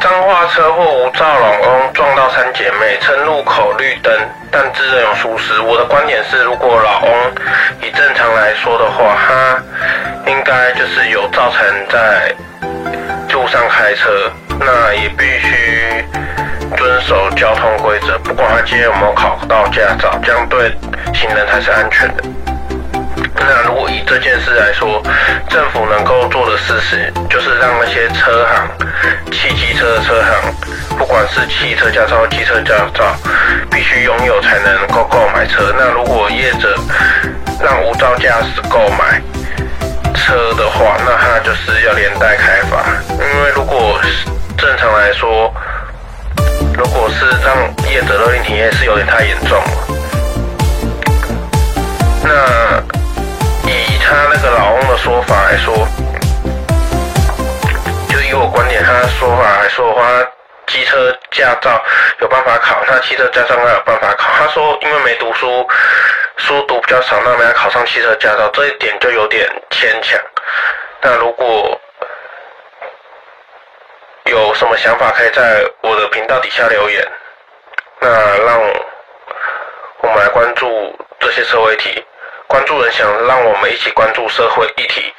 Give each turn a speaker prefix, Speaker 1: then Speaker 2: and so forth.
Speaker 1: 彰化车祸无照老翁撞到三姐妹，称路口绿灯，但自认有疏失。我的观点是，如果老翁以正常来说的话，他应该就是有造成在路上开车，那也必须遵守交通规则，不管他今天有没有考到驾照，这样对行人才是安全的。那如果以这件事来说，政府能够做的事实，就是让那些车行、管是汽车驾照、机车驾照，必须拥有才能够购买车。那如果业者让无照驾驶购买车的话，那他就是要连带开罚。因为如果正常来说，如果是让业者勒令停业，是有点太严重了。那以。他那个老翁的说法来说，就以我观点，他的说法来说的话，机车驾照有办法考，那汽车驾照应该有办法考。他说因为没读书，书读比较少，那没有考上汽车驾照，这一点就有点牵强。那如果有什么想法，可以在我的频道底下留言，那让我们来关注这些社会题。关注人想让我们一起关注社会议题。